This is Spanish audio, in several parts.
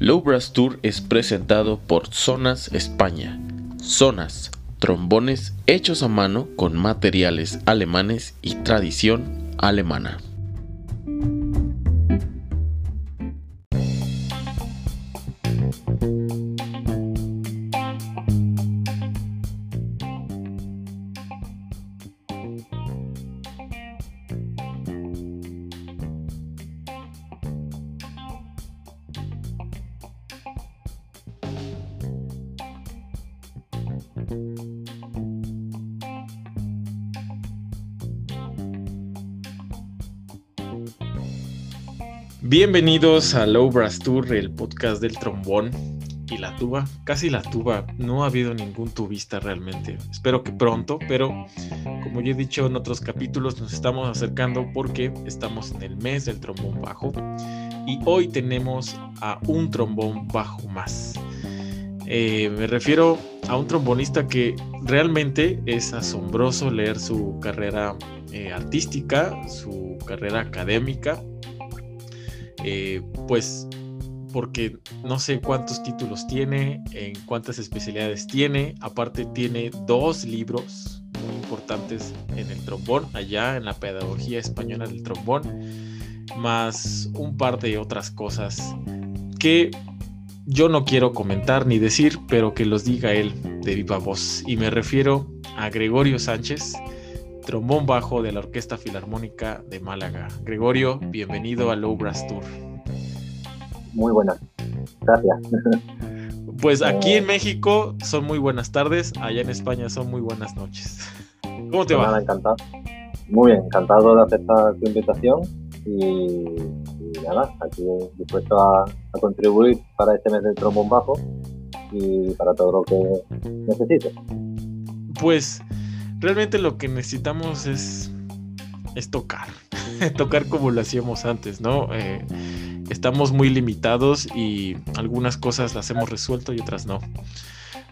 Low Brass Tour es presentado por Zonas España. Zonas, trombones hechos a mano con materiales alemanes y tradición alemana. Bienvenidos a Low Brass Tour, el podcast del trombón y la tuba. Casi la tuba, no ha habido ningún tubista realmente. Espero que pronto, pero como ya he dicho en otros capítulos, nos estamos acercando porque estamos en el mes del trombón bajo y hoy tenemos a un trombón bajo más. Eh, me refiero a un trombonista que realmente es asombroso leer su carrera eh, artística, su carrera académica eh, pues porque no sé cuántos títulos tiene, en cuántas especialidades tiene, aparte tiene dos libros muy importantes en el trombón, allá en la pedagogía española del trombón, más un par de otras cosas que yo no quiero comentar ni decir, pero que los diga él de viva voz. Y me refiero a Gregorio Sánchez, trombón bajo de la Orquesta Filarmónica de Málaga. Gregorio, bienvenido a Low Brass Tour. Muy buenas, gracias. Pues aquí en México son muy buenas tardes, allá en España son muy buenas noches. ¿Cómo te pues va? encantado. Muy bien, encantado de aceptar tu invitación y, nada, aquí dispuesto a, a, contribuir para este mes del trombón bajo y para todo lo que necesites. Pues realmente lo que necesitamos es, es tocar, tocar como lo hacíamos antes, ¿no? Eh, estamos muy limitados y algunas cosas las hemos resuelto y otras no.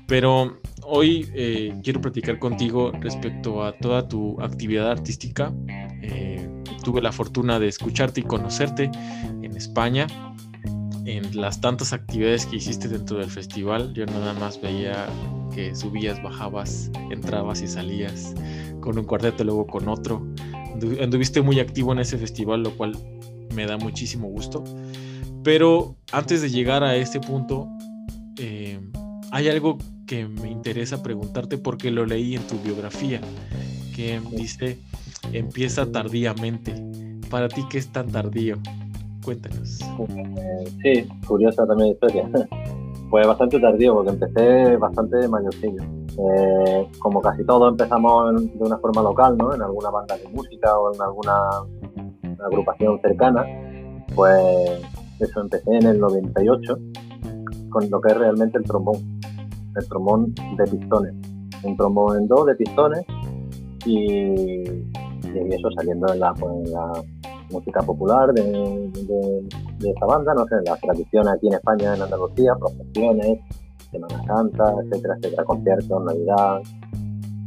Pero hoy eh, quiero platicar contigo respecto a toda tu actividad artística. Eh, tuve la fortuna de escucharte y conocerte en España, en las tantas actividades que hiciste dentro del festival. Yo nada más veía que subías, bajabas, entrabas y salías con un cuarteto, luego con otro. Anduviste muy activo en ese festival, lo cual me da muchísimo gusto. Pero antes de llegar a este punto, eh, hay algo que me interesa preguntarte porque lo leí en tu biografía, que dice, empieza tardíamente. ¿Para ti qué es tan tardío? Cuéntanos. Sí, curiosa también la historia. Fue bastante tardío porque empecé bastante mayorcillo. Eh, como casi todos empezamos de una forma local, ¿no? En alguna banda de música o en alguna agrupación cercana, pues eso empecé en el 98 con lo que es realmente el trombón, el trombón de pistones, un trombón en dos de pistones y, eso saliendo en la, pues, la música popular de, de, esta banda, no sé, las tradiciones aquí en España, en Andalucía, procesiones, Semana Santa, etcétera, etcétera, conciertos, Navidad.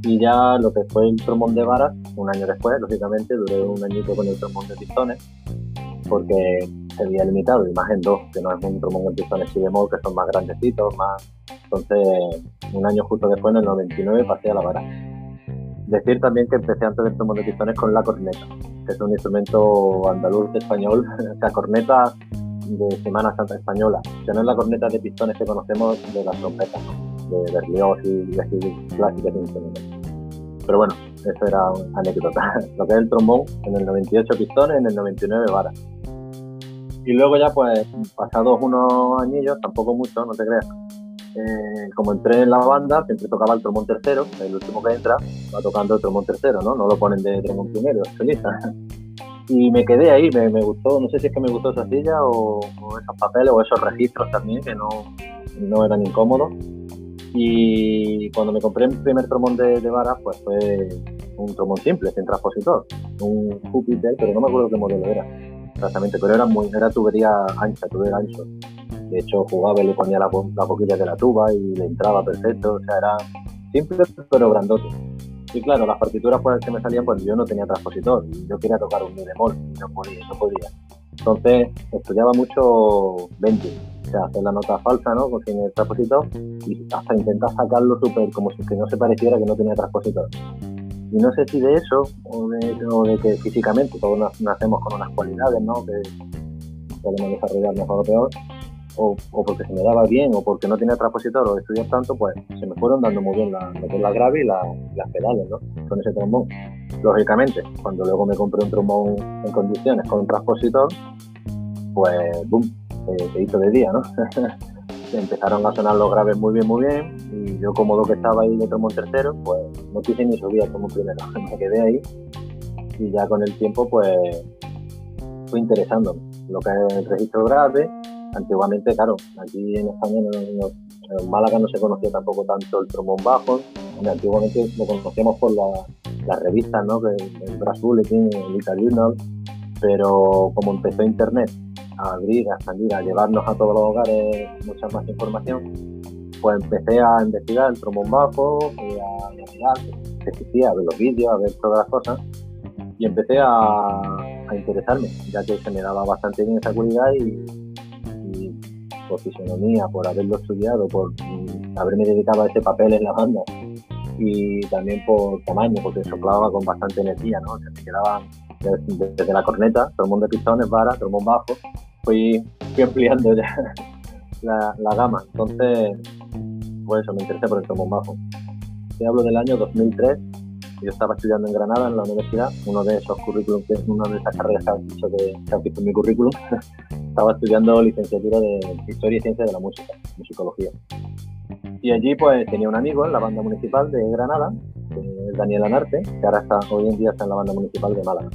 Y ya lo que fue el trombón de varas, un año después, lógicamente, duré un añito con el trombón de pistones, porque se había limitado, imagen dos, que no es un trombón de pistones y bemol, que son más grandecitos, más... Entonces, un año justo después, en el 99, pasé a la vara. Decir también que empecé antes del trombón de pistones con la corneta, que es un instrumento andaluz español, o sea, corneta de Semana Santa Española, que no es la corneta de pistones que conocemos de las trompetas, de Berlioz y así clásicas Pero bueno, eso era una anécdota. Lo que es el trombón, en el 98 pistones, en el 99 varas. Y luego ya pues, pasados unos añillos, tampoco mucho, no te creas, eh, como entré en la banda, siempre tocaba el trombón tercero, el último que entra va tocando el trombón tercero, ¿no? No lo ponen de trombón primero, solista. Y me quedé ahí, me, gustó, no sé si es que me gustó esa silla o, esos papeles o esos registros también, que no, no eran incómodos. Y cuando me compré mi primer trombón de, de vara, pues fue un trombón simple, sin transpositor, un Jupiter, pero no me acuerdo qué modelo era exactamente, pero era muy, era tubería ancha, tubería ancho. De hecho, jugaba y le ponía la, la boquilla de la tuba y le entraba perfecto, o sea, era simple pero grandote. Y claro, las partituras pues, que me salían, pues yo no tenía transpositor, y yo quería tocar un mi bemol, y no podía, no podía. Entonces estudiaba mucho 20, o sea, hacer la nota falsa, ¿no? Sin el transpositor y hasta intentar sacarlo súper como si que no se pareciera que no tenía transpositor. Y no sé si de eso o de, que físicamente todos nacemos con unas cualidades, ¿no? Que podemos desarrollar mejor o peor, o, porque se me daba bien, o porque no tenía transpositor, o estudiar tanto, pues se me fueron dando muy bien la, grave y, las pedales, ¿no? Con ese trombón. Lógicamente, cuando luego me compré un trombón en condiciones con un transpositor, pues, boom, se hizo de día, ¿no? Empezaron a sonar los graves muy bien, muy bien, y yo cómodo que estaba ahí de trombón tercero, pues no quise ni subir como primero, me quedé ahí, y ya con el tiempo, pues, fue interesándome lo que es el registro grave, antiguamente, claro, aquí en España, en Málaga no se conocía tampoco tanto el trombón bajo. Antiguamente lo conocíamos por las revistas, ¿no? El Brass Bulletin, el Ital Journal, pero como empezó Internet a abrir, a salir, a llevarnos a todos los hogares mucha más información, pues empecé a investigar el trombón bajo, y a, mirar qué existía, a ver los vídeos, a ver todas las cosas, y empecé a, a interesarme, ya que se me daba bastante bien esa cualidad y por fisonomía, por haberlo estudiado, por mm, haberme dedicado a ese papel en la banda y también por tamaño, porque soplaba con bastante energía, ¿no? Se me quedaba desde, la corneta, trombón de pistones, vara, trombón bajo, fui, fui ampliando ya la, gama. Entonces, pues eso, me interesé por el trombón bajo. Te hablo del año 2003, yo estaba estudiando en Granada, en la universidad, uno de esos currículums, una de esas carreras que has visto, que, que has visto en mi currículum, estaba estudiando licenciatura de Historia y Ciencia de la Música, Musicología. Y allí pues tenía un amigo en la banda municipal de Granada, Daniel Anarte, que ahora está, hoy en día está en la banda municipal de Málaga.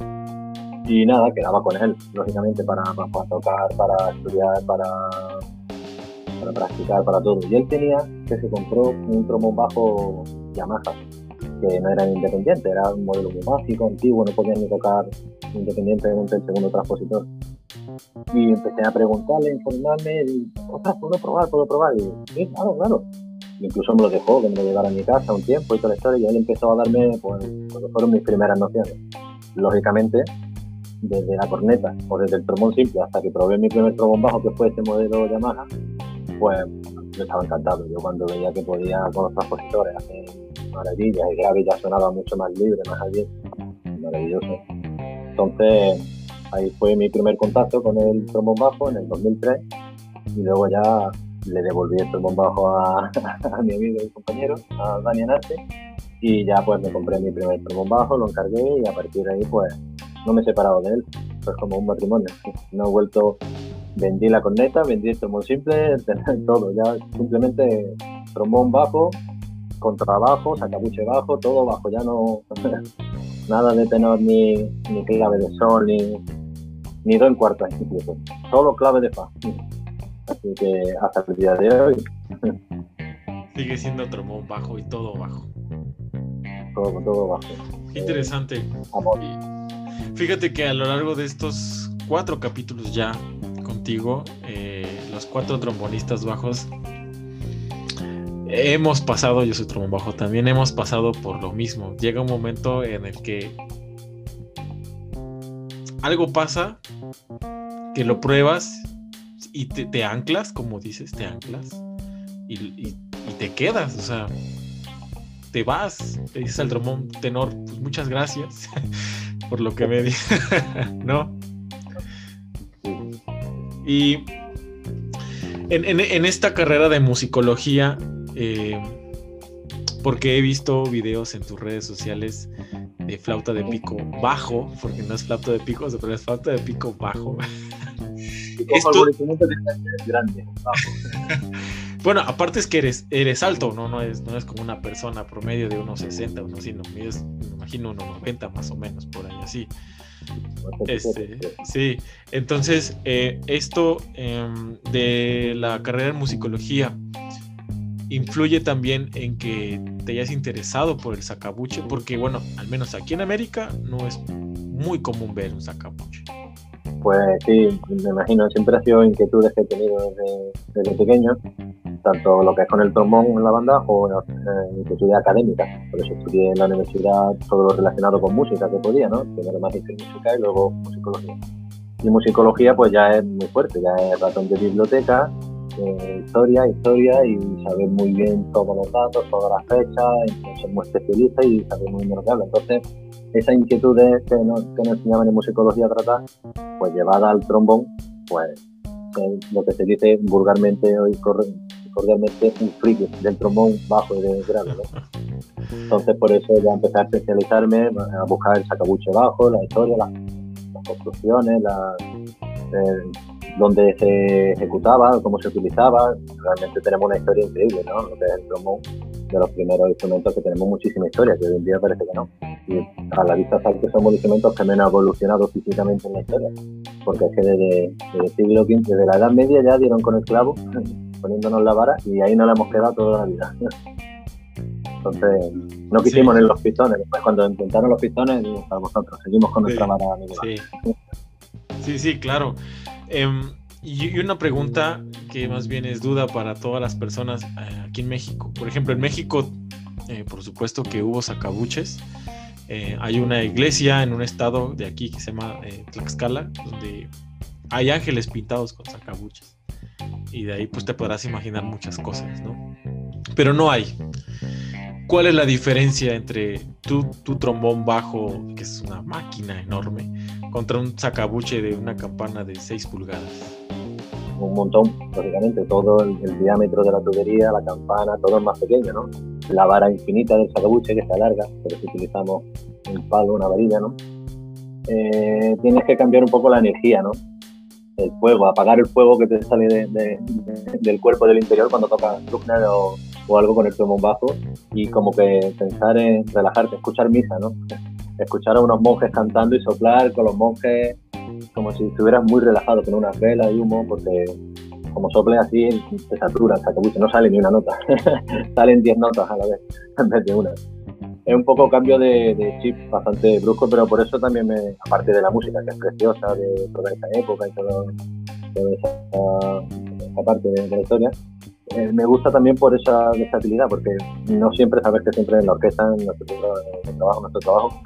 Y nada, quedaba con él, lógicamente, para, tocar, para estudiar, para, para practicar, para todo. Y él tenía que se compró un trombón bajo Yamaha, que no era independiente, era un modelo muy básico, antiguo, no podía ni tocar independientemente el segundo transpositor. Y empecé a preguntarle, informarme, y, ostras, ¿puedo probar? ¿Puedo probar? Y sí, claro, claro. incluso me lo dejó, que me lo llevara a mi casa un tiempo y toda la historia, y él empezó a darme, pues, cuando fueron mis primeras nociones. Lógicamente, desde la corneta o desde el trombón simple hasta que probé mi primer trombón bajo, que fue este modelo Yamaha, pues yo estaba encantado. Yo cuando veía que podía con los transpositores hacer maravillas, el grave ya sonaba mucho más libre, más abierto, maravilloso. Entonces, Ahí fue mi primer contacto con el trombón bajo en el 2003 y luego ya le devolví el trombón bajo a, mi amigo y compañero, a Dani Arte, y ya pues me compré mi primer trombón bajo, lo encargué y a partir de ahí pues no me he separado de él, pues como un matrimonio. No he vuelto, vendí la corneta, vendí el trombón simple, todo, ya simplemente trombón bajo, contrabajo, sacabuche bajo, todo bajo, ya no nada de tenor ni, ni clave de sol ni ni do en cuarta incluso, solo clave de fa. Así que hasta el día de hoy. Sigue siendo trombón bajo y todo bajo. Todo, todo bajo. Qué interesante. Fíjate que a lo largo de estos cuatro capítulos ya contigo, eh, los cuatro trombonistas bajos, hemos pasado, yo soy trombón bajo también, hemos pasado por lo mismo. Llega un momento en el que algo pasa que lo pruebas y te, anclas, como dices, te anclas y, te quedas, o sea, te vas, te dices al trombón tenor, pues muchas gracias por lo que me di, ¿no? Y en, esta carrera de musicología, eh, porque he visto videos en tus redes sociales de flauta de pico bajo, porque no es flauta de pico, pero es flauta de pico bajo. Esto... grande, bueno, aparte es que eres, eres alto, ¿no? No es, no es como una persona promedio de unos 60, unos así, no, me imagino unos 90 más o menos, por ahí así. Este, sí, entonces eh, esto em, de la carrera en musicología, influye también en que te hayas interesado por el sacabuche, porque bueno, al menos aquí en América no es muy común ver un sacabuche. Pues sí, me imagino, siempre ha sido inquietudes que he tenido desde, pequeño, tanto lo que es con el trombón en la banda o eh, inquietudes académicas. Por eso estudié en la universidad todo lo relacionado con música que podía, ¿no? Primero magisterio música y luego musicología. Y musicología pues ya es muy fuerte, ya es ratón de biblioteca, eh, historia, historia y saber muy bien todos los datos, todas las fechas, ser muy especialista y saber muy bien lo que habla. Entonces, esa inquietud que nos, que nos enseñaban en musicología tratar, pues llevada al trombón, pues lo que se dice vulgarmente hoy cordialmente un friki del trombón bajo de grave. Entonces por eso ya empecé a especializarme, a buscar el sacabuche bajo, la historia, las, construcciones, la, eh, dónde se ejecutaba, cómo se utilizaba. Realmente tenemos una historia increíble, ¿no? Lo que es el trombón, de los primeros instrumentos que tenemos muchísima historia, que hoy en día parece que no. Y a la vista está que somos instrumentos que menos han evolucionado físicamente en la historia, porque es que desde, el siglo XV, desde la Edad Media ya dieron con el clavo, poniéndonos la vara, y ahí no la hemos quedado toda la vida. Entonces, no quisimos en los pistones. Después, cuando intentaron los pistones, para vosotros, seguimos con nuestra vara. Sí. sí, sí, claro. Em, y, una pregunta que más bien es duda para todas las personas eh, aquí en México. Por ejemplo, en México, eh, por supuesto que hubo sacabuches. Eh, hay una iglesia en un estado de aquí que se llama Tlaxcala, donde hay ángeles pintados con sacabuches. Y de ahí pues te podrás imaginar muchas cosas, ¿no? Pero no hay. ¿Cuál es la diferencia entre tu, trombón bajo, que es una máquina enorme, contra un sacabuche de una campana de 6 pulgadas? Un montón, lógicamente, todo el, diámetro de la tubería, la campana, todo es más pequeño, ¿no? La vara infinita del sacabuche que está larga, pero si utilizamos un palo, una varilla, ¿no? Eh, tienes que cambiar un poco la energía, ¿no? El fuego, apagar el fuego que te sale del cuerpo del interior cuando tocas Bruckner o, o algo con el trombón bajo y como que pensar en relajarte, escuchar misa, ¿no? escuchar a unos monjes cantando y soplar con los monjes como si estuvieras muy relajado con una vela y humo, porque como sople así se satura el no sale ni una nota, salen 10 notas a la vez en vez de una. Es un poco cambio de, chip bastante brusco, pero por eso también me, aparte de la música, que es preciosa de toda esa época y todo, toda esa, parte de, la historia, eh, me gusta también por esa versatilidad, porque no siempre sabes que siempre en la orquesta, en nuestro, trabajo, nuestro trabajo,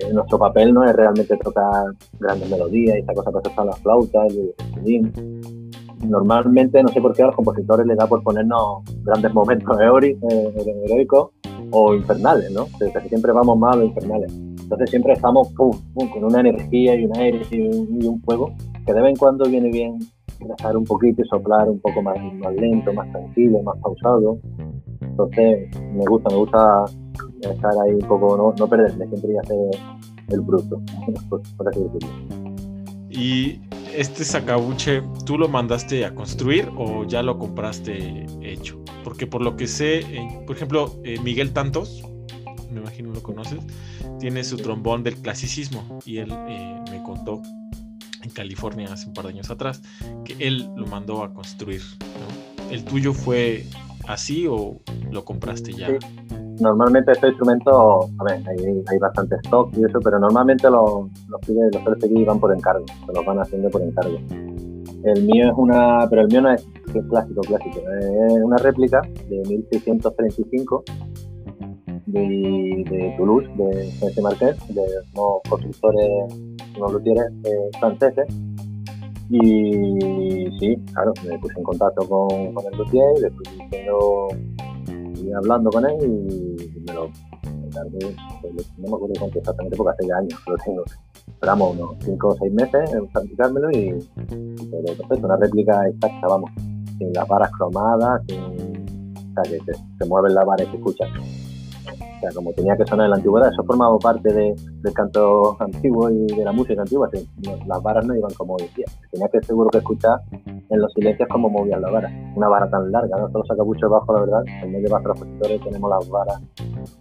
eh, nuestro papel no es realmente tocar grandes melodías y esta cosa que son las flautas y el violín. Normalmente, no sé por qué a los compositores les da por ponernos grandes momentos eh, heroicos o infernales, ¿no? Siempre vamos más a infernales. Entonces siempre estamos con una energía y un aire y un, fuego que de vez en cuando viene bien dejar un poquito y soplar un poco más, más lento, más tranquilo, más pausado. Entonces me gusta, me gusta estar ahí un poco, no, no perderme, siempre ya hacer el bruto, por, así decirlo. Y este sacabuche, ¿tú lo mandaste a construir o ya lo compraste hecho? Porque por lo que sé, eh, por ejemplo, eh, Miguel Tantos, me imagino lo conoces, tiene su trombón del clasicismo y él eh, me contó en California hace un par de años atrás que él lo mandó a construir. ¿El tuyo fue así o lo compraste ya? normalmente este instrumento, a ver, hay, bastante stock y eso, pero normalmente los, los pibes, los PCX van por encargo, se los van haciendo por encargo. El mío es una, pero el mío no es, clásico, clásico, es una réplica de 1635 de, de Toulouse, de Saint Marqués, de unos constructores, unos luthieres eh, franceses. Y sí, claro, me puse en contacto con, con el luthier y le fui diciendo hablando con él y me lo tardé, no me acuerdo cuánto exactamente porque hace ya años lo tengo. Esperamos unos 5 o 6 meses en practicármelo y, y perfecto, una réplica exacta, vamos, sin las varas cromadas, sin, o sea, que se, mueven las varas y se escuchan. Como tenía que sonar en la antigüedad, eso formaba parte de, del canto antiguo y de la música antigua. las varas no iban como decía. Tenía que seguro que escuchar en los silencios cómo movían las varas. Una vara tan larga, ¿no? Solo saca mucho bajo, la verdad. En medio de los compositores tenemos las varas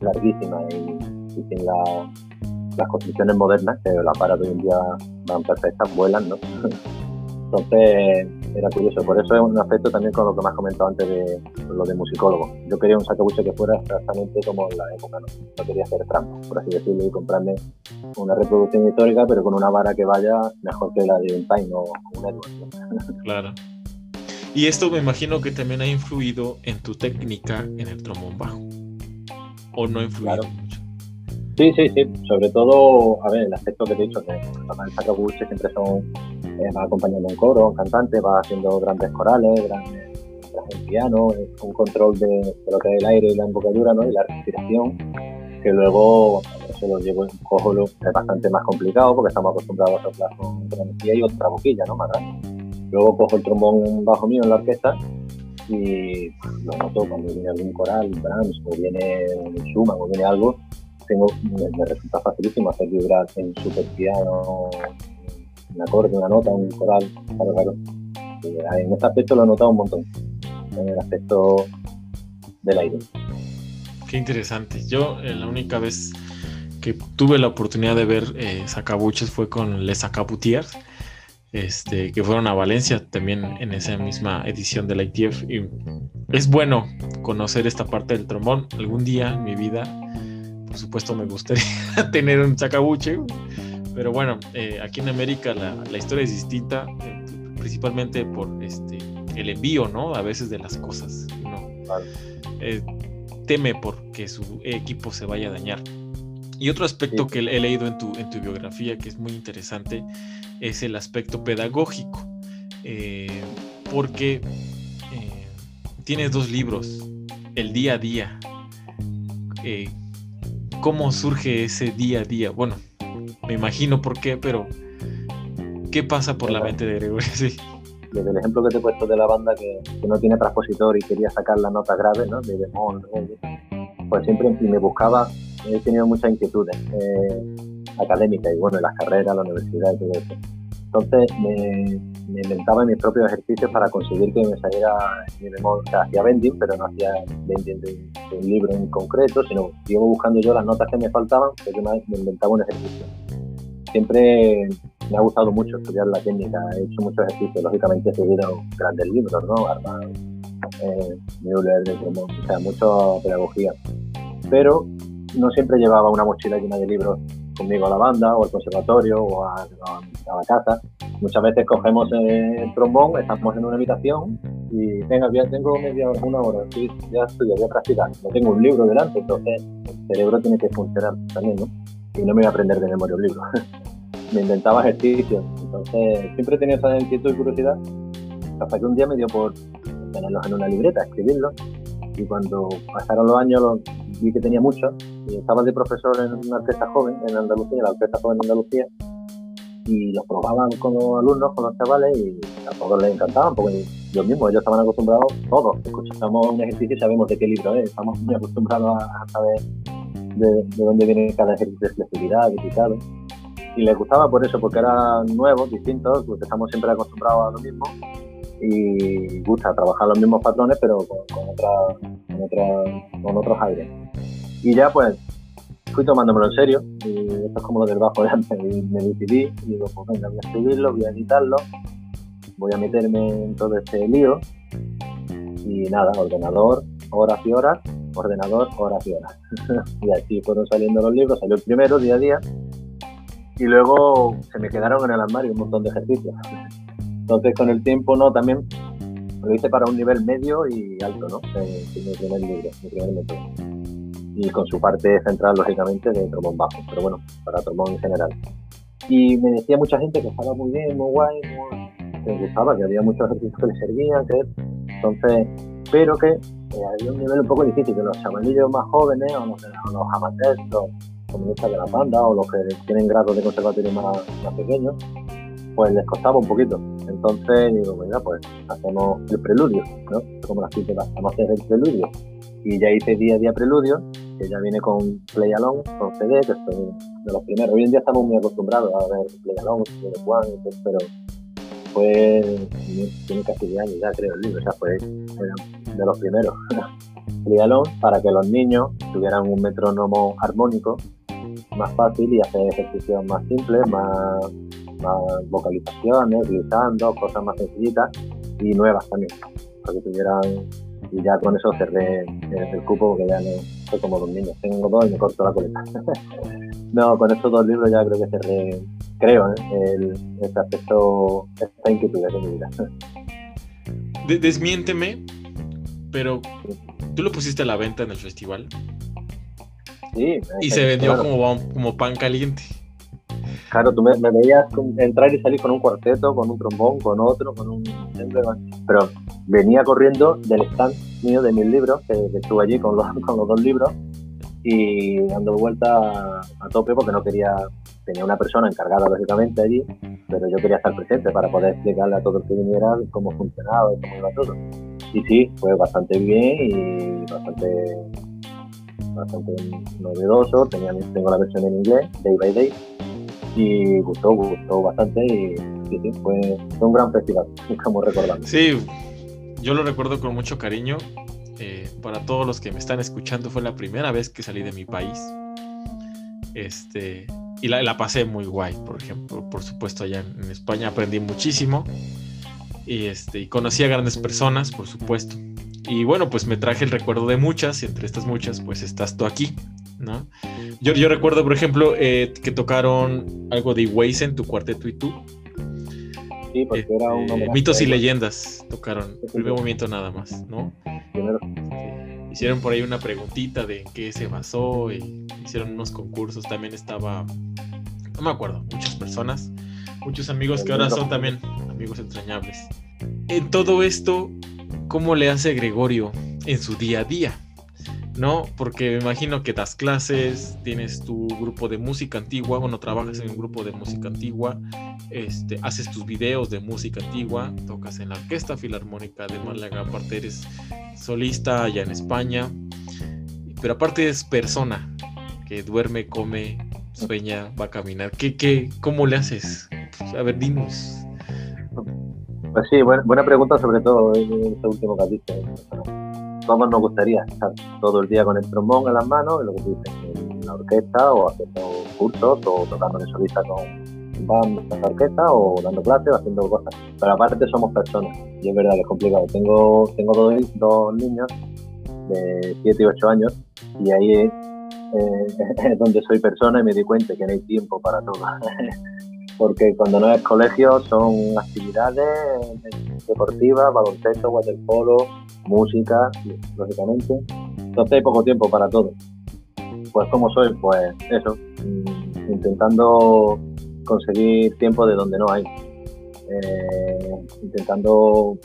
larguísimas y, sin las construcciones modernas, que las varas de hoy en día van perfectas, vuelan, ¿no? Entonces era curioso, por eso es un aspecto también con lo que me has comentado antes de lo de musicólogo. Yo quería un sacabuche que fuera exactamente como en la época, ¿no? No quería hacer trampa, por así decirlo, y comprarme una reproducción histórica, pero con una vara que vaya mejor que la de un Time o un Edward. Claro. Y esto me imagino que también ha influido en tu técnica en el trombón bajo. ¿O no ha influido mucho? Sí, sí, sí. Sobre todo, a ver, el aspecto que te he dicho, que los sacabuches siempre son eh, va acompañando un coro, un cantante, va haciendo grandes corales, grandes, grandes piano, un control de, lo que es el aire y la embocadura ¿no? y la respiración, que luego eso lo llevo en cojo es bastante más complicado porque estamos acostumbrados a soplar con energía y otra boquilla, ¿no? Más Luego cojo el trombón bajo mío en la orquesta y lo noto cuando viene algún coral, Brahms, o viene un Schumann, o viene algo, tengo, me, resulta facilísimo hacer vibrar en super piano, un acorde, una nota, un coral, claro, claro. En este aspecto lo he notado un montón, en el aspecto del aire. Qué interesante. Yo eh, la única vez que tuve la oportunidad de ver eh, sacabuches fue con Les Sacabutiers este, que fueron a Valencia también en esa misma edición de la ITF. Y es bueno conocer esta parte del trombón. Algún día en mi vida, por supuesto, me gustaría tener un chacabuche, pero bueno, eh, aquí en América la, historia es distinta, eh, principalmente por este, el envío, ¿no? A veces de las cosas. ¿no? Eh, teme porque su equipo se vaya a dañar. Y otro aspecto que he leído en tu, en tu biografía que es muy interesante es el aspecto pedagógico, eh, porque tienes dos libros, El día a día. Eh, ¿Cómo surge ese día a día? Bueno, me imagino por qué, pero ¿qué pasa por la mente de Gregorio? Sí. Desde el ejemplo que te he puesto de la banda que, no tiene transpositor y quería sacar la nota grave, ¿no? De pues siempre me buscaba, he tenido muchas inquietudes académica y bueno, en las carreras, la universidad y todo eso. Entonces me, inventaba mis propios ejercicios para conseguir que me saliera mi memoria. O sea, hacía vending, pero no hacía vending de, un libro en concreto, sino iba buscando yo las notas que me faltaban, porque me, me inventaba un ejercicio. Siempre me ha gustado mucho estudiar la técnica, he hecho muchos ejercicios, lógicamente he seguido grandes libros, ¿no? Armand, eh, Müller, o sea, mucha pedagogía. Pero no siempre llevaba una mochila llena de libros conmigo a la banda o al conservatorio o a, la casa. Muchas veces cogemos el trombón, estamos en una habitación y venga, ya tengo media hora, una hora, ya estoy, voy a practicar. No tengo un libro delante, entonces el cerebro tiene que funcionar también, ¿no? Y no me voy a aprender de memoria un libro. me inventaba ejercicios, entonces siempre he tenido esa inquietud y curiosidad hasta que un día me dio por tenerlos en una libreta, escribirlos y cuando pasaron los años vi que tenía muchos y estaba de profesor en una orquesta joven en Andalucía, la orquesta joven de Andalucía y los probaban con los alumnos, con los chavales y a todos les encantaban porque yo mismo, ellos estaban acostumbrados, todos, escuchamos un ejercicio y sabemos de qué libro es, estamos muy acostumbrados a, saber de, dónde viene cada ejercicio de flexibilidad, de picado y les gustaba por eso, porque eran nuevos, distintos, porque estamos siempre acostumbrados a lo mismo y gusta trabajar los mismos patrones pero con, con, otra, con, otros aires. Y ya pues fui tomándomelo en serio y esto es como lo del bajo de antes me decidí y digo pues venga voy a escribirlo, voy a editarlo, voy a meterme en todo este lío y nada, ordenador, horas y horas, ordenador, horas y horas. y así fueron saliendo los libros, salió el primero día a día y luego se me quedaron en el armario un montón de ejercicios. Entonces, con el tiempo, ¿no? También lo hice para un nivel medio y alto, ¿no? Eh. Y con su parte central, lógicamente, de trombón bajo, pero bueno, para trombón en general. Y me decía mucha gente que estaba muy bien, muy guay, muy... me gustaba, que había muchos ejercicios que le servían, que... entonces, pero que eh, había un nivel un poco difícil, que los chavalillos más jóvenes, o los, los amateurs, los comunistas de la banda, o los que tienen grados de conservatorio más pequeños, pues les costaba un poquito. Entonces digo, venga, pues hacemos el preludio, ¿no? Como las típicas, vamos a hacer el preludio. Y ya hice día a día preludio, que ya viene con Play Along, con CD, que son de los primeros. Hoy en día estamos muy acostumbrados a ver Play Along, One, pero fue, tiene casi 10 años ya creo el libro, o sea, fue de los primeros. Play Along para que los niños tuvieran un metrónomo armónico más fácil y hacer ejercicios más simples, más más vocalizaciones, gritando, cosas más sencillitas y nuevas también, para que tuvieran, y ya con eso cerré el, cupo porque ya no soy como dos niños, tengo dos y me corto la coleta. no, con estos dos libros ya creo que cerré, creo, ¿eh? el, este aspecto, esta inquietud de mi vida. desmiénteme, pero tú lo pusiste a la venta en el festival. Sí, y se vendió como, como pan caliente. Claro, tú me, veías entrar y salir con un cuarteto, con un trombón, con otro, con un... Pero venía corriendo del stand mío de mis libros, que, estuve allí con los, con los dos libros, y dando vuelta a tope porque no quería, tenía una persona encargada lógicamente allí, pero yo quería estar presente para poder explicarle a todo el que viniera cómo funcionaba y cómo iba todo. Y sí, fue bastante bien y bastante bastante novedoso, tenía, tengo la versión en inglés, Day by Day, y gustó, gustó bastante y sí, fue, un gran festival, como recordando. Sí, yo lo recuerdo con mucho cariño. Eh, para todos los que me están escuchando, fue la primera vez que salí de mi país. Este, y la, la pasé muy guay, por ejemplo, por supuesto, allá en, España aprendí muchísimo. Y, este, y conocí a grandes personas, por supuesto. Y bueno, pues me traje el recuerdo de muchas, y entre estas muchas, pues estás tú aquí, ¿no? Yo, yo recuerdo, por ejemplo, eh, que tocaron algo de en tu cuarteto y tú. Sí, porque era un este, Mitos y leyendas tocaron, el primer movimiento nada más, ¿no? Hicieron por ahí una preguntita de qué se basó, y hicieron unos concursos, también estaba, no me acuerdo, muchas personas, muchos amigos que ahora son también amigos entrañables. En todo esto, ¿cómo le hace Gregorio en su día a día? ¿No? Porque me imagino que das clases, tienes tu grupo de música antigua, bueno, trabajas en un grupo de música antigua, este, haces tus videos de música antigua, tocas en la Orquesta Filarmónica de Málaga, aparte eres solista allá en España, pero aparte es persona que duerme, come, sueña, va a caminar. ¿Qué, qué, ¿Cómo le haces? A ver, dinos. Pues sí, buena, buena pregunta sobre todo en este último capítulo todos nos gustaría estar todo el día con el trombón en las manos, en lo que tú dices, en la orquesta o haciendo cursos o tocando de solista con banda, la orquesta o dando clases o haciendo cosas. Pero aparte somos personas y es verdad que es complicado. Tengo, tengo dos, dos niños de 7 y 8 años y ahí es, eh, donde soy persona y me di cuenta que no hay tiempo para todo. porque cuando no es colegio son actividades deportivas, baloncesto, waterpolo, música, lógicamente. Entonces hay poco tiempo para todo. Pues como soy, pues eso, mm, intentando conseguir tiempo de donde no hay. Eh, intentando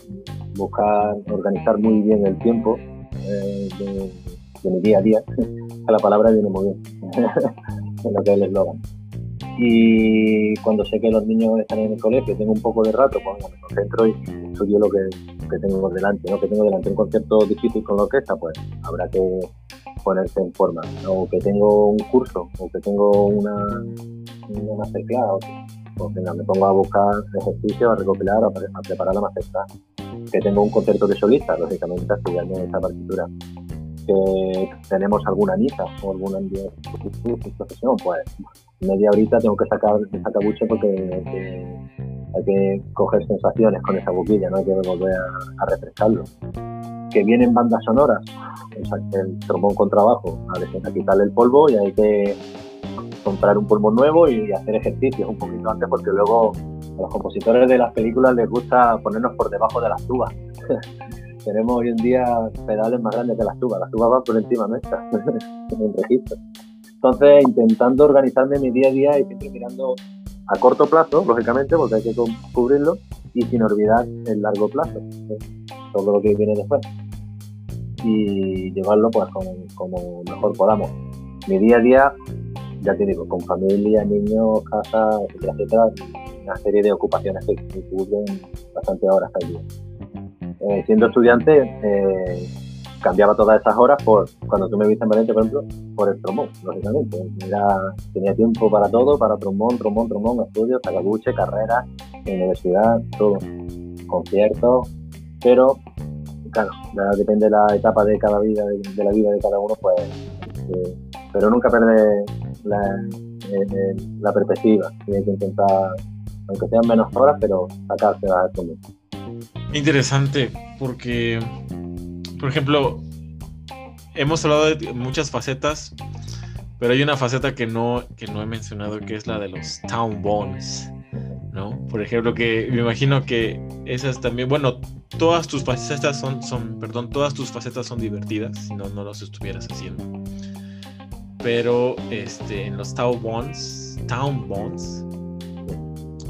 buscar, organizar muy bien el tiempo eh, de, mi día a día. la palabra viene muy bien, en lo que es el eslogan y cuando sé que los niños están en el colegio, tengo un poco de rato, pues me concentro y estudio lo que, que tengo delante, ¿no? Que tengo delante un concierto difícil con la orquesta, pues habrá que ponerse en forma. O que tengo un curso, o que tengo una, una masterclass, pues venga, me pongo a buscar ejercicios, a recopilar, a, preparar la masterclass. Que tengo un concierto de solista, lógicamente, estudiando esa partitura que tenemos alguna misa o alguna profesión, pues media horita tengo que sacar esa cabucha porque hay que, coger sensaciones con esa boquilla, no hay que volver a, refrescarlo. Que vienen bandas sonoras, el trombón con trabajo, a, quitarle el polvo y hay que comprar un polvo nuevo y hacer ejercicios un poquito antes porque luego a los compositores de las películas les gusta ponernos por debajo de las tubas. tenemos hoy en día pedales más grandes que las tubas, las tubas van por encima nuestra, en el registro. Entonces, intentando organizarme mi día a día y siempre mirando a corto plazo, lógicamente, porque hay que cubrirlo, y sin olvidar el largo plazo, todo lo que viene después. Y llevarlo pues como, mejor podamos. Mi día a día, ya te digo, con familia, niños, casa, etcétera, una serie de ocupaciones que cubren bastante horas al día. Eh, siendo estudiante, eh, cambiaba todas esas horas por, cuando tú me viste en Valencia, por ejemplo, por el trombón, lógicamente. tenía tiempo para todo, para trombón, trombón, trombón, estudios, sacabuche, carrera, universidad, todo, conciertos, pero claro, depende de la etapa de cada vida, de, la vida de cada uno, pues, eh, pero nunca perder la, la perspectiva, hay que intentar, aunque sean menos horas, pero sacarse esto mismo. Interesante, porque, por ejemplo, hemos hablado de muchas facetas, pero hay una faceta que no, que no he mencionado, que es la de los town bonds, ¿no? Por ejemplo, que me imagino que esas también, bueno, todas tus facetas son, son perdón, todas tus facetas son divertidas, si no, no los estuvieras haciendo. Pero este, en los town bonds, town bonds,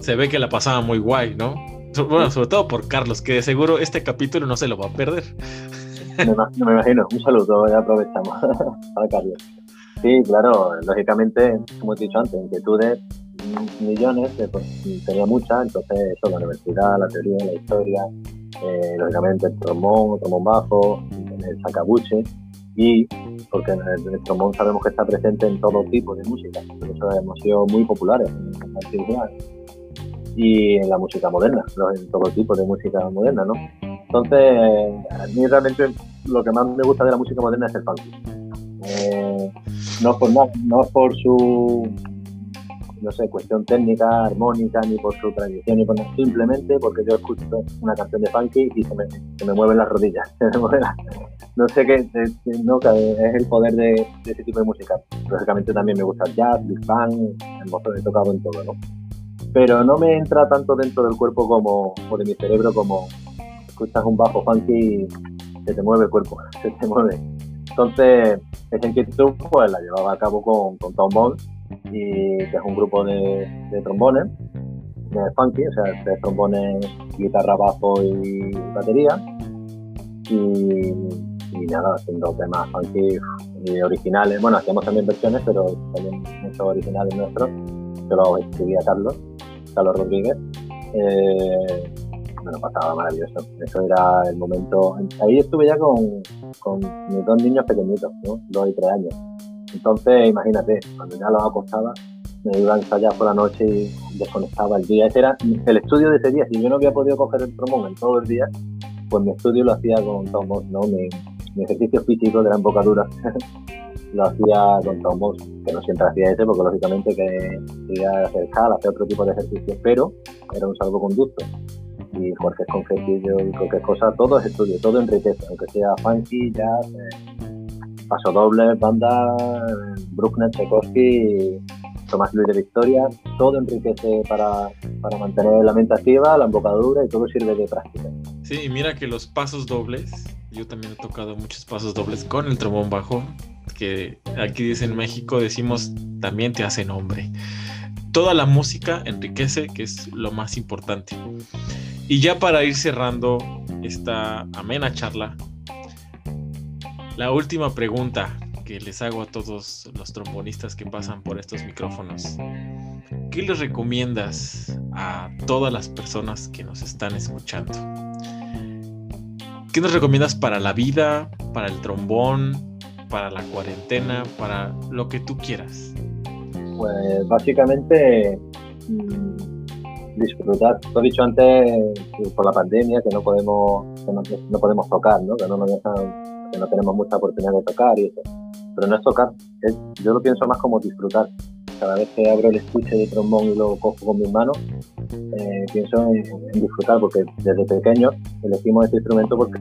se ve que la pasaba muy guay, ¿no? Bueno, sobre todo por Carlos, que de seguro este capítulo no se lo va a perder. Me, me imagino. Un saludo, ya aprovechamos para Carlos. Sí, claro, lógicamente, como he dicho antes, inquietudes millones, pues, tenía muchas, entonces eso, la universidad, la teoría, la historia, eh, lógicamente el trombón, el trombón bajo, el sacabuche, y porque el, trombón sabemos que está presente en todo tipo de música, por eso hemos sido muy populares en la antigüedad y en la música moderna, en todo tipo de música moderna, ¿no? Entonces, a mí realmente lo que más me gusta de la música moderna es el funk. Eh, no por nada, no por su no sé, cuestión técnica, armónica, ni por su tradición, ni por nada, simplemente porque yo escucho una canción de funky y se me, se me mueven las rodillas. no sé qué, no, es el poder de, ese tipo de música. Lógicamente también me gusta el jazz, big bang, el motor he tocado en todo, ¿no? Pero no me entra tanto dentro del cuerpo como, o de mi cerebro como escuchas un bajo funky se te mueve el cuerpo, se te mueve. Entonces, esa inquietud pues la llevaba a cabo con, con Tom Bones y que es un grupo de, trombones, de funky, o sea, de trombones, guitarra, bajo y batería. Y, nada, haciendo temas funky y originales. Bueno, hacíamos también versiones, pero también muchos originales nuestros, que lo escribía Carlos, Carlos Rodríguez. Eh, pasaba maravilloso. Eso era el momento. Ahí estuve ya con, con mis dos niños pequeñitos, ¿no? dos y tres años entonces, imagínate, cuando ya lo acostaba, me iba a ensayar por la noche y desconectaba el día. Ese era el estudio de ese día. Si yo no había podido coger el trombón en todo el día, pues mi estudio lo hacía con trombón, ¿no? Mi, ejercicio físico de la embocadura lo hacía con trombón, que no siempre hacía ese, porque lógicamente que quería hacer escala, hacer otro tipo de ejercicio, pero era un salvoconducto. Y cualquier concertillo y cualquier cosa, todo es estudio, todo enriquece, aunque sea funky, jazz, eh, Paso Doble, banda, Bruckner, Tchaikovsky, Tomás Luis de Victoria, todo enriquece para, para mantener la mente activa, la embocadura y todo sirve de práctica. Sí, y mira que los pasos dobles, yo también he tocado muchos pasos dobles con el trombón bajo, que aquí dice en México decimos también te hace nombre. Toda la música enriquece, que es lo más importante. Y ya para ir cerrando esta amena charla, la última pregunta que les hago a todos los trombonistas que pasan por estos micrófonos. ¿Qué les recomiendas a todas las personas que nos están escuchando? ¿Qué nos recomiendas para la vida, para el trombón, para la cuarentena, para lo que tú quieras? Pues básicamente mm, disfrutar. Lo he dicho antes por la pandemia que no podemos, no, podemos tocar, ¿no? que no nos dejan que no tenemos mucha oportunidad de tocar y eso. Pero no es tocar, yo lo pienso más como disfrutar. Cada vez que abro el estuche de trombón y lo cojo con mis manos, eh, pienso en, disfrutar, porque desde pequeños elegimos este instrumento porque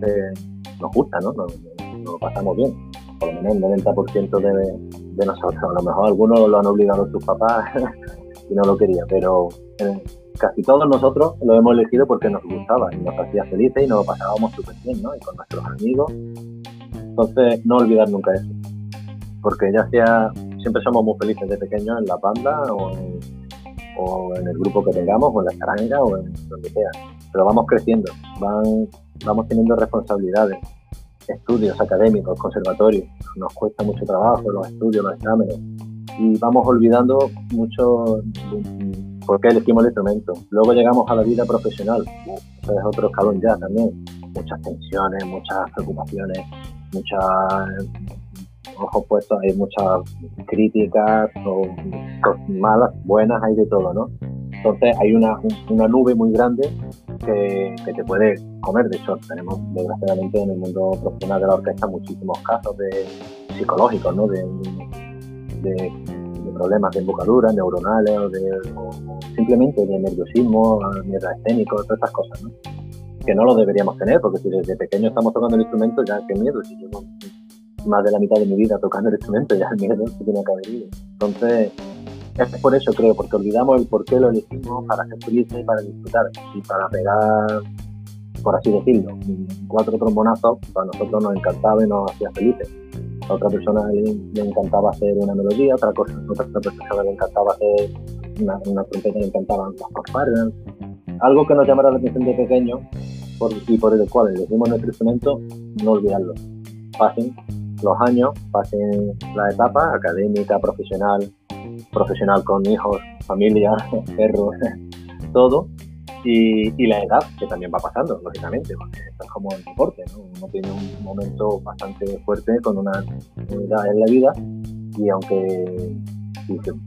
nos gusta, ¿no? Nos, lo pasamos bien. Por lo menos el 90% de, nosotros. A lo mejor algunos lo han obligado sus papás y no lo quería, pero eh, casi todos nosotros lo hemos elegido porque nos gustaba y nos hacía felices y nos lo pasábamos súper bien, ¿no? Y con nuestros amigos entonces, no olvidar nunca eso. Porque ya sea, siempre somos muy felices de pequeños en la banda o en, el grupo que tengamos, o en la charanga, o en donde sea. Pero vamos creciendo, van, vamos teniendo responsabilidades, estudios académicos, conservatorios. Nos cuesta mucho trabajo, los estudios, los exámenes. Y vamos olvidando mucho por qué elegimos el instrumento. Luego llegamos a la vida profesional. Eso es otro escalón ya también. Muchas tensiones, muchas preocupaciones, muchas ojos puestos, hay muchas críticas malas, buenas, hay de todo, ¿no? Entonces hay una, una nube muy grande que, te puede comer. De hecho, tenemos desgraciadamente en el mundo profesional de la orquesta muchísimos casos de psicológicos, ¿no? De, problemas de embocadura, neuronales o, de, simplemente de nerviosismo, mierda escénico, todas estas cosas, ¿no? que no lo deberíamos tener, porque si desde pequeño estamos tocando el instrumento, ya qué miedo, si llevo más de la mitad de mi vida tocando el instrumento, ya el miedo se tiene que haber ido. Entonces, es por eso creo, porque olvidamos el por qué lo elegimos para ser felices y para disfrutar y para pegar, por así decirlo, cuatro trombonazos, para nosotros nos encantaba y nos hacía felices. A otra persona le, encantaba hacer una melodía, otra cosa, otra persona le encantaba hacer una, una trompeta que encantaban las fanfarrias. Algo que nos llamara la atención de pequeño por, y por el cual elegimos nuestro instrumento, no olvidarlo. Pasen los años, pasen la etapa académica, profesional, profesional con hijos, familia, perros, todo, y, la edad, que también va pasando, lógicamente, porque es como el deporte, ¿no? Uno tiene un momento bastante fuerte con una edad en la vida y aunque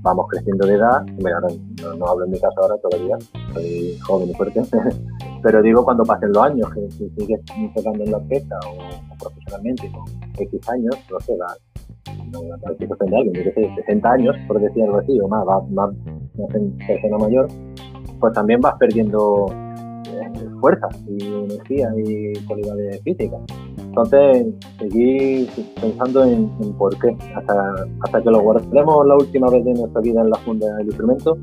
vamos creciendo de edad, no, hablo en mi caso ahora todavía, soy joven y fuerte, pero digo cuando pasen los años, que si sigues tocando en la orquesta o, profesionalmente con X años, no sé, va, no de alguien, 60 años, por decir algo así, o más, va, más, persona mayor, pues también vas perdiendo eh, fuerza y energía y cualidades físicas. Entonces, seguí pensando en, por qué. Hasta, hasta que lo guardemos la última vez de nuestra vida en la funda del instrumento,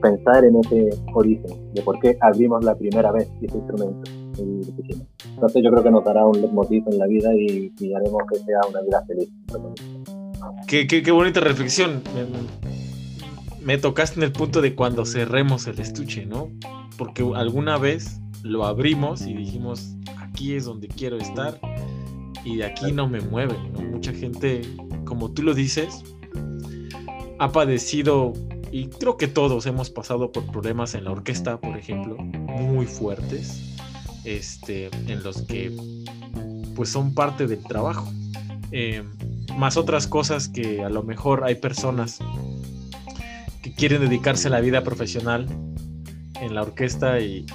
pensar en ese origen, de por qué abrimos la primera vez ese instrumento. Entonces yo creo que nos dará un leitmotiv en la vida y, haremos que sea una vida feliz. Qué, qué, qué bonita reflexión me tocaste en el punto de cuando cerremos el estuche, ¿no? Porque alguna vez lo abrimos y dijimos, aquí es donde quiero estar y de aquí no me mueven, ¿no? Mucha gente, como tú lo dices, ha padecido, y creo que todos hemos pasado por problemas en la orquesta, por ejemplo, muy fuertes, este, en los que pues son parte del trabajo. Eh, más otras cosas que a lo mejor hay personas que quieren dedicarse a la vida profesional en la orquesta y,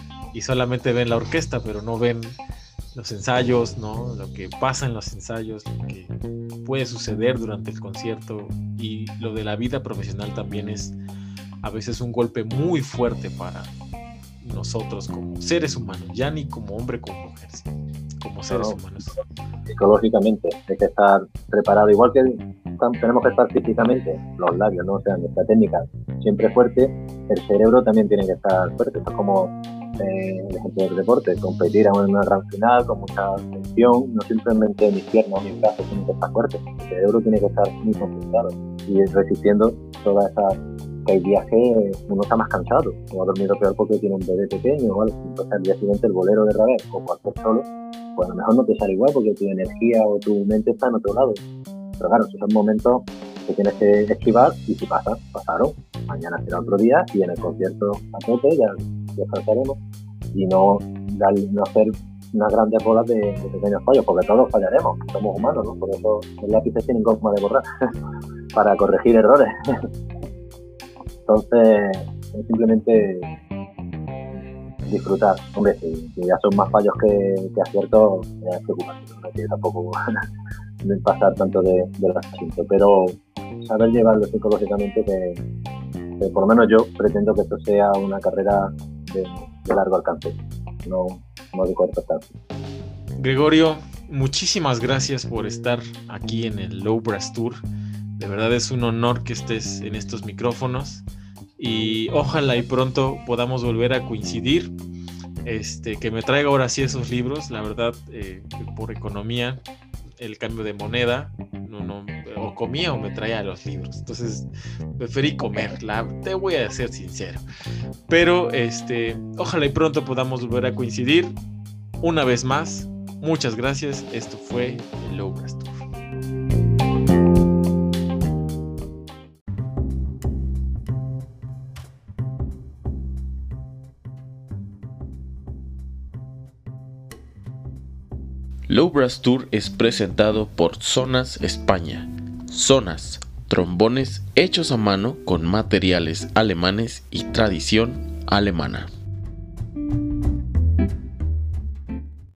solamente ven la orquesta, pero no ven los ensayos, ¿no? Lo que pasa en los ensayos, lo que puede suceder durante el concierto y lo de la vida profesional también es a veces un golpe muy fuerte para nosotros como seres humanos, ya ni como hombre como mujer, como seres humanos. Psicológicamente hay que estar preparado, igual que tenemos que estar físicamente, los labios, ¿no? O sea, nuestra técnica siempre fuerte, el cerebro también tiene que estar fuerte. Esto es como eh, el ejemplo del deporte, competir en una gran final con mucha tensión, no simplemente mis piernas o mis brazos tienen que estar fuertes, el cerebro tiene que estar muy concentrado y resistiendo toda esa que hay días que uno está más cansado o ha dormido peor porque tiene un bebé pequeño o entonces al día siguiente el bolero de revés o cualquier solo, pues a lo mejor no te sale igual porque tu energía o tu mente está en otro lado. Pero claro, esos son momentos que tienes que esquivar y si pasan, pasaron. Mañana será otro día y en el concierto a tope ya descansaremos y no, dar, hacer unas grandes bolas de, pequeños fallos, porque todos fallaremos, somos humanos, ¿no? Por eso los lápices tienen goma de borrar para corregir errores. Entonces, simplemente disfrutar. Hombre, si, ya son más fallos que, que aciertos, es preocupante. ¿no? tampoco pasar tanto de, del asunto, pero saber llevarlo psicológicamente que, por lo menos yo pretendo que esto sea una carrera de, largo alcance, no, no de corto alcance. Gregorio, muchísimas gracias por estar aquí en el Low Brass Tour. De verdad es un honor que estés en estos micrófonos y ojalá y pronto podamos volver a coincidir. Este, que me traiga ahora sí esos libros, la verdad, eh, por economía el cambio de moneda, no, no, o comía o me traía los libros. Entonces preferí comer, te voy a ser sincero. Pero este, ojalá y pronto podamos volver a coincidir. Una vez más, muchas gracias. Esto fue el Logras Tour. Low Brass Tour es presentado por Zonas España. Zonas, trombones hechos a mano con materiales alemanes y tradición alemana.